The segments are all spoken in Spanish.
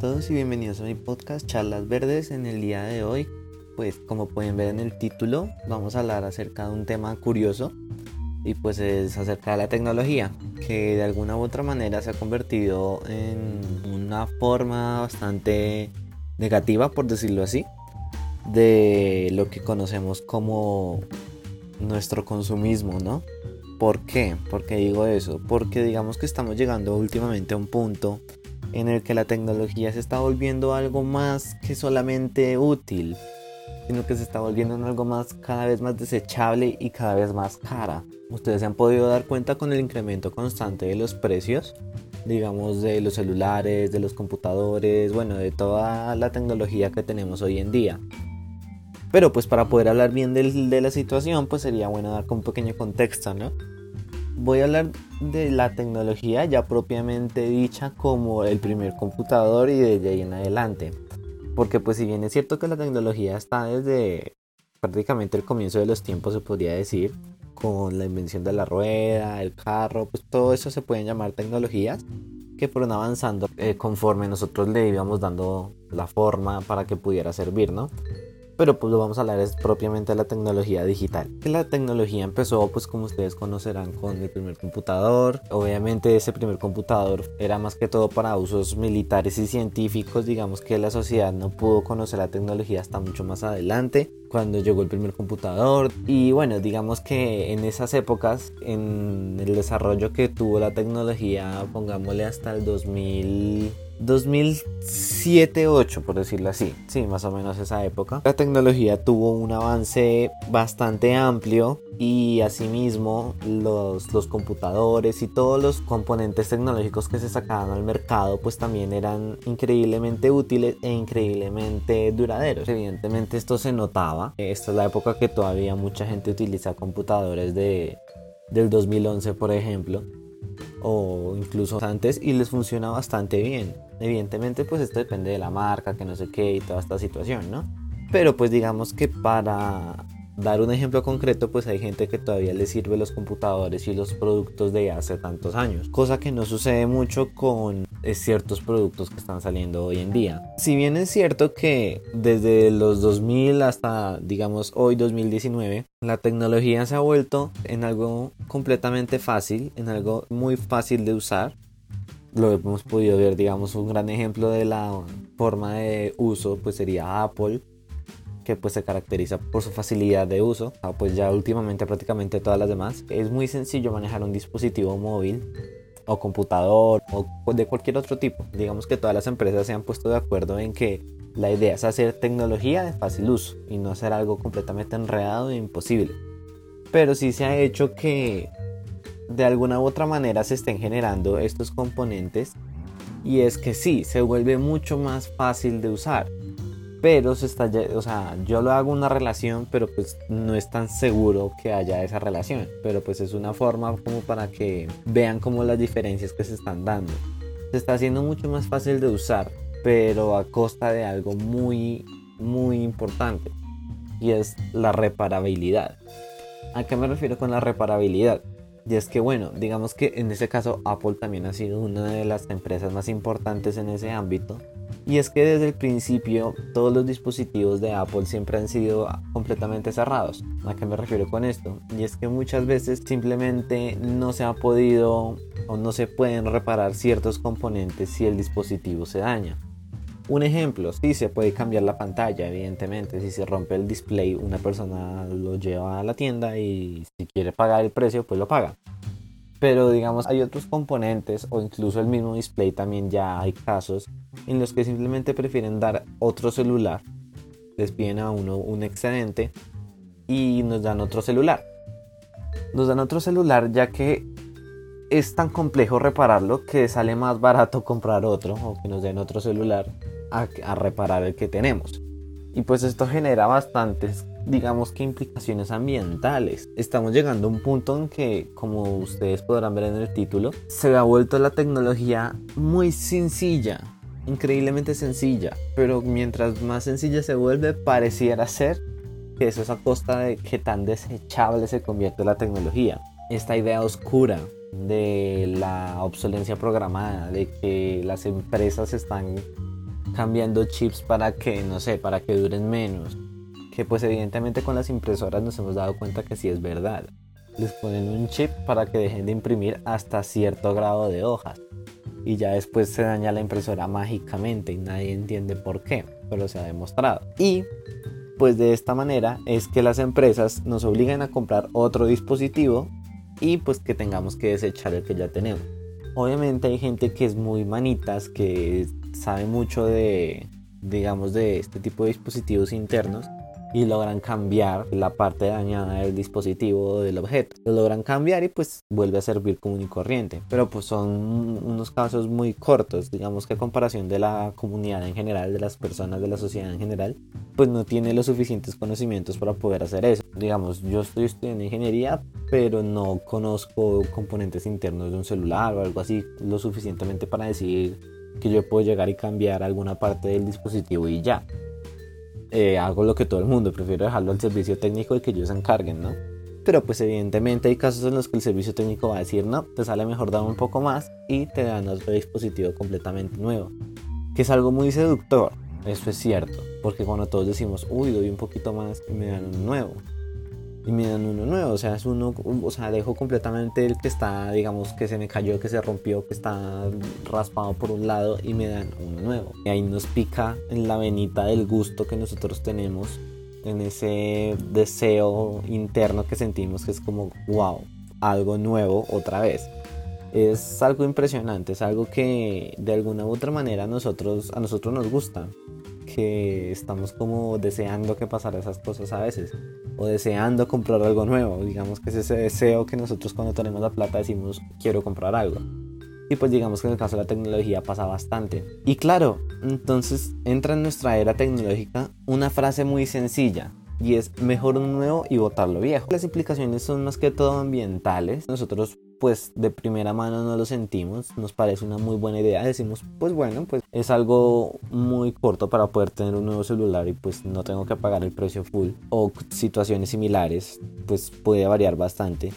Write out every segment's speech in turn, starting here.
todos y bienvenidos a mi podcast Charlas Verdes. En el día de hoy, pues como pueden ver en el título, vamos a hablar acerca de un tema curioso y pues es acerca de la tecnología, que de alguna u otra manera se ha convertido en una forma bastante negativa, por decirlo así, de lo que conocemos como nuestro consumismo, ¿no? ¿Por qué? ¿Por qué digo eso? Porque digamos que estamos llegando últimamente a un punto en el que la tecnología se está volviendo algo más que solamente útil, sino que se está volviendo en algo más cada vez más desechable y cada vez más cara. Ustedes se han podido dar cuenta con el incremento constante de los precios, digamos, de los celulares, de los computadores, bueno, de toda la tecnología que tenemos hoy en día. Pero pues para poder hablar bien de, de la situación, pues sería bueno dar un pequeño contexto, ¿no? Voy a hablar de la tecnología ya propiamente dicha como el primer computador y desde ahí en adelante. Porque pues si bien es cierto que la tecnología está desde prácticamente el comienzo de los tiempos se podría decir, con la invención de la rueda, el carro, pues todo eso se pueden llamar tecnologías que fueron avanzando eh, conforme nosotros le íbamos dando la forma para que pudiera servir, ¿no? Pero pues lo vamos a hablar es propiamente de la tecnología digital. La tecnología empezó pues como ustedes conocerán con el primer computador. Obviamente ese primer computador era más que todo para usos militares y científicos. Digamos que la sociedad no pudo conocer la tecnología hasta mucho más adelante cuando llegó el primer computador y bueno digamos que en esas épocas en el desarrollo que tuvo la tecnología pongámosle hasta el 2000 2007-8, por decirlo así. Sí, más o menos esa época. La tecnología tuvo un avance bastante amplio y asimismo los, los computadores y todos los componentes tecnológicos que se sacaban al mercado pues también eran increíblemente útiles e increíblemente duraderos. Evidentemente esto se notaba. Esta es la época que todavía mucha gente utiliza computadores de, del 2011, por ejemplo o incluso antes y les funciona bastante bien. Evidentemente pues esto depende de la marca, que no sé qué y toda esta situación, ¿no? Pero pues digamos que para dar un ejemplo concreto, pues hay gente que todavía le sirve los computadores y los productos de hace tantos años, cosa que no sucede mucho con eh, ciertos productos que están saliendo hoy en día. Si bien es cierto que desde los 2000 hasta digamos hoy 2019, la tecnología se ha vuelto en algo completamente fácil, en algo muy fácil de usar. Lo hemos podido ver, digamos, un gran ejemplo de la forma de uso, pues sería Apple, que pues se caracteriza por su facilidad de uso, pues ya últimamente prácticamente todas las demás. Es muy sencillo manejar un dispositivo móvil o computador o de cualquier otro tipo. Digamos que todas las empresas se han puesto de acuerdo en que la idea es hacer tecnología de fácil uso y no hacer algo completamente enredado e imposible. Pero sí se ha hecho que de alguna u otra manera se estén generando estos componentes y es que sí, se vuelve mucho más fácil de usar pero se está, o sea, yo lo hago una relación, pero pues no es tan seguro que haya esa relación, pero pues es una forma como para que vean como las diferencias que se están dando. Se está haciendo mucho más fácil de usar, pero a costa de algo muy, muy importante, y es la reparabilidad. ¿A qué me refiero con la reparabilidad? Y es que bueno, digamos que en ese caso Apple también ha sido una de las empresas más importantes en ese ámbito y es que desde el principio todos los dispositivos de Apple siempre han sido completamente cerrados. ¿A qué me refiero con esto? Y es que muchas veces simplemente no se ha podido o no se pueden reparar ciertos componentes si el dispositivo se daña. Un ejemplo, sí se puede cambiar la pantalla, evidentemente. Si se rompe el display, una persona lo lleva a la tienda y si quiere pagar el precio, pues lo paga pero digamos hay otros componentes o incluso el mismo display también ya hay casos en los que simplemente prefieren dar otro celular, les piden a uno un excedente y nos dan otro celular. Nos dan otro celular ya que es tan complejo repararlo que sale más barato comprar otro o que nos den otro celular a, a reparar el que tenemos. Y pues esto genera bastantes digamos que implicaciones ambientales. Estamos llegando a un punto en que, como ustedes podrán ver en el título, se ha vuelto la tecnología muy sencilla, increíblemente sencilla, pero mientras más sencilla se vuelve, pareciera ser que eso es a costa de que tan desechable se convierte la tecnología. Esta idea oscura de la obsolencia programada, de que las empresas están cambiando chips para que, no sé, para que duren menos. Que pues evidentemente con las impresoras nos hemos dado cuenta que sí es verdad. Les ponen un chip para que dejen de imprimir hasta cierto grado de hojas. Y ya después se daña la impresora mágicamente y nadie entiende por qué, pero se ha demostrado. Y pues de esta manera es que las empresas nos obligan a comprar otro dispositivo y pues que tengamos que desechar el que ya tenemos. Obviamente hay gente que es muy manitas, que sabe mucho de, digamos, de este tipo de dispositivos internos y logran cambiar la parte dañada del dispositivo del objeto. Lo logran cambiar y pues vuelve a servir común y corriente. Pero pues son unos casos muy cortos, digamos que a comparación de la comunidad en general, de las personas de la sociedad en general, pues no tiene los suficientes conocimientos para poder hacer eso. Digamos, yo estoy estudiando ingeniería, pero no conozco componentes internos de un celular o algo así lo suficientemente para decir que yo puedo llegar y cambiar alguna parte del dispositivo y ya. Eh, hago lo que todo el mundo, prefiero dejarlo al servicio técnico y que ellos se encarguen, ¿no? Pero pues evidentemente hay casos en los que el servicio técnico va a decir, no, te sale mejor dar un poco más y te dan otro dispositivo completamente nuevo. Que es algo muy seductor, eso es cierto, porque cuando todos decimos, uy, doy un poquito más y me dan un nuevo y me dan uno nuevo. O sea, es uno, o sea, dejo completamente el que está, digamos, que se me cayó, que se rompió, que está raspado por un lado y me dan uno nuevo. Y ahí nos pica en la venita del gusto que nosotros tenemos, en ese deseo interno que sentimos que es como, wow, algo nuevo otra vez. Es algo impresionante, es algo que de alguna u otra manera a nosotros, a nosotros nos gusta que estamos como deseando que pasara esas cosas a veces o deseando comprar algo nuevo digamos que es ese deseo que nosotros cuando tenemos la plata decimos quiero comprar algo y pues digamos que en el caso de la tecnología pasa bastante y claro entonces entra en nuestra era tecnológica una frase muy sencilla y es mejor un nuevo y botar lo viejo. Las implicaciones son más que todo ambientales. Nosotros pues de primera mano no lo sentimos, nos parece una muy buena idea, decimos pues bueno, pues es algo muy corto para poder tener un nuevo celular y pues no tengo que pagar el precio full o situaciones similares, pues puede variar bastante.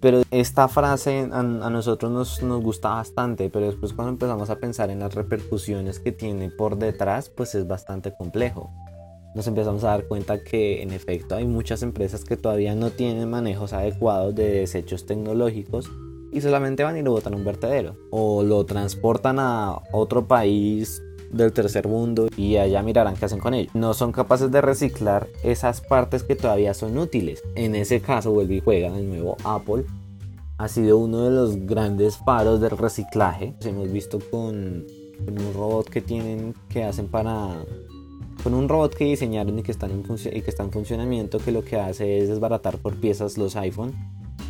Pero esta frase a, nosotros nos, nos, gusta bastante, pero después cuando empezamos a pensar en las repercusiones que tiene por detrás, pues es bastante complejo nos empezamos a dar cuenta que en efecto hay muchas empresas que todavía no tienen manejos adecuados de desechos tecnológicos y solamente van y lo botan a un vertedero o lo transportan a otro país del tercer mundo y allá mirarán qué hacen con ello. No son capaces de reciclar esas partes que todavía son útiles. En ese caso vuelve y juega de nuevo Apple. Ha sido uno de los grandes faros del reciclaje. Hemos visto con un robot que tienen que hacen para con un robot que diseñaron y que, están en y que está en funcionamiento que lo que hace es desbaratar por piezas los iPhone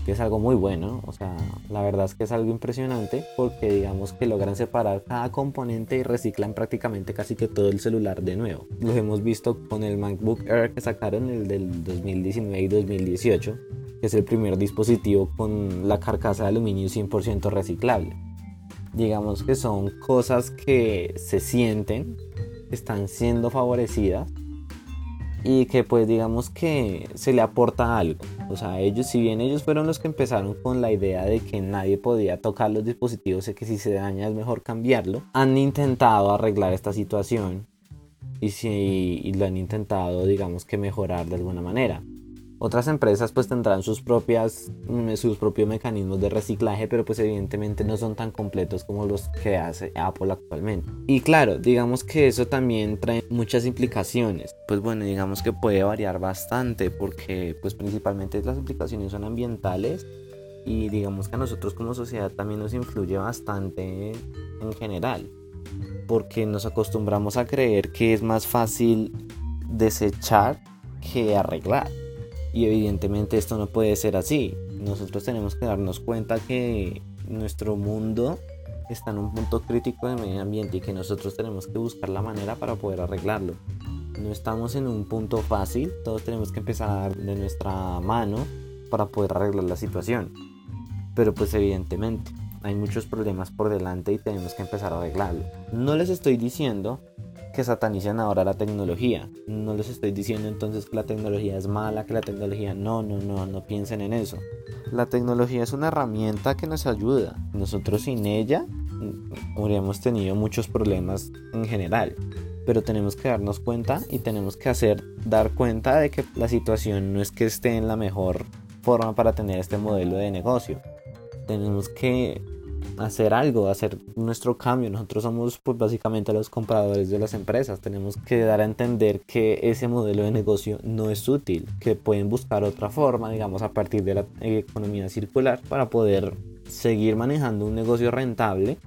que es algo muy bueno, o sea, la verdad es que es algo impresionante porque digamos que logran separar cada componente y reciclan prácticamente casi que todo el celular de nuevo. Lo hemos visto con el MacBook Air que sacaron, el del 2019 y 2018, que es el primer dispositivo con la carcasa de aluminio 100% reciclable. Digamos que son cosas que se sienten, están siendo favorecidas y que pues digamos que se le aporta algo. O sea, ellos, si bien ellos fueron los que empezaron con la idea de que nadie podía tocar los dispositivos y que si se daña es mejor cambiarlo, han intentado arreglar esta situación y, si, y lo han intentado digamos que mejorar de alguna manera. Otras empresas pues tendrán sus propias mm, sus propios mecanismos de reciclaje, pero pues evidentemente no son tan completos como los que hace Apple actualmente. Y claro, digamos que eso también trae muchas implicaciones. Pues bueno, digamos que puede variar bastante porque pues principalmente las implicaciones son ambientales y digamos que a nosotros como sociedad también nos influye bastante en general porque nos acostumbramos a creer que es más fácil desechar que arreglar. Y evidentemente esto no puede ser así. Nosotros tenemos que darnos cuenta que nuestro mundo está en un punto crítico de medio ambiente y que nosotros tenemos que buscar la manera para poder arreglarlo. No estamos en un punto fácil, todos tenemos que empezar de nuestra mano para poder arreglar la situación. Pero pues evidentemente hay muchos problemas por delante y tenemos que empezar a arreglarlo. No les estoy diciendo que satanicen ahora la tecnología. No les estoy diciendo entonces que la tecnología es mala, que la tecnología no, no, no, no piensen en eso. La tecnología es una herramienta que nos ayuda. Nosotros sin ella habríamos tenido muchos problemas en general. Pero tenemos que darnos cuenta y tenemos que hacer dar cuenta de que la situación no es que esté en la mejor forma para tener este modelo de negocio. Tenemos que hacer algo, hacer nuestro cambio. Nosotros somos pues básicamente los compradores de las empresas. Tenemos que dar a entender que ese modelo de negocio no es útil, que pueden buscar otra forma, digamos, a partir de la economía circular para poder seguir manejando un negocio rentable,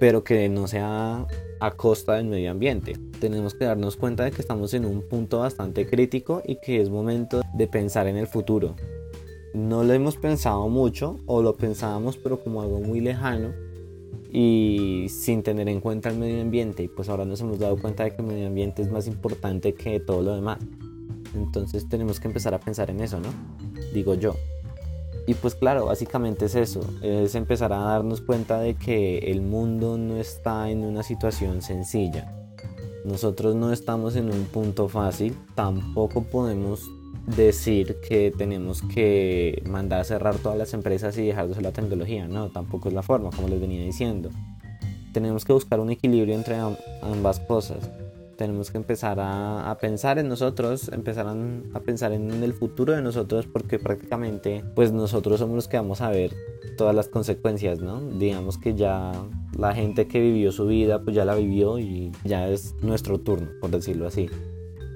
pero que no sea a costa del medio ambiente. Tenemos que darnos cuenta de que estamos en un punto bastante crítico y que es momento de pensar en el futuro no lo hemos pensado mucho o lo pensábamos pero como algo muy lejano y sin tener en cuenta el medio ambiente. Y pues ahora nos hemos dado cuenta de que el medio ambiente es más importante que todo lo demás. Entonces tenemos que empezar a pensar en eso no digo yo. Y pues claro básicamente es eso. Es empezar a darnos cuenta de que el mundo no está en una situación sencilla. Nosotros no estamos en un punto fácil. Tampoco podemos decir que tenemos que mandar a cerrar todas las empresas y dejar de la tecnología. No, tampoco es la forma, como les venía diciendo. Tenemos que buscar un equilibrio entre ambas cosas. Tenemos que empezar a, pensar en nosotros, empezar a, pensar en el futuro de nosotros, porque prácticamente, pues nosotros somos los que vamos a ver todas las consecuencias, ¿no? Digamos que ya la gente que vivió su vida, pues ya la vivió y ya es nuestro turno, por decirlo así.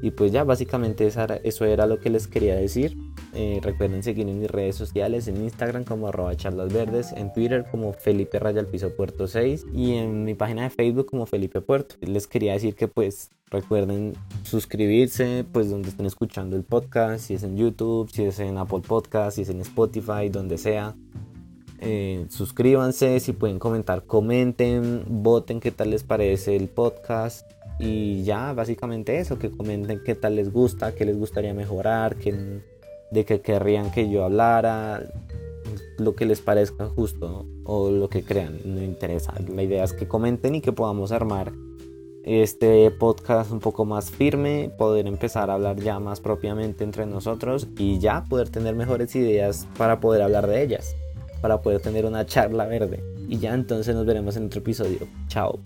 Y pues ya básicamente eso era lo que les quería decir. Eh, recuerden seguirme en mis redes sociales, en Instagram como arroba charlas verdes, en Twitter como Felipe Raya Piso Puerto 6 y en mi página de Facebook como Felipe Puerto. Les quería decir que pues recuerden suscribirse pues donde estén escuchando el podcast, si es en YouTube, si es en Apple Podcast, si es en Spotify, donde sea. Eh, suscríbanse, si pueden comentar, comenten, voten qué tal les parece el podcast y ya, básicamente eso, que comenten qué tal les gusta, qué les gustaría mejorar, de qué querrían que yo hablara, lo que les parezca justo o lo que crean, no interesa. La idea es que comenten y que podamos armar este podcast un poco más firme, poder empezar a hablar ya más propiamente entre nosotros y ya poder tener mejores ideas para poder hablar de ellas, para poder tener una charla verde. Y ya entonces nos veremos en otro episodio. Chao.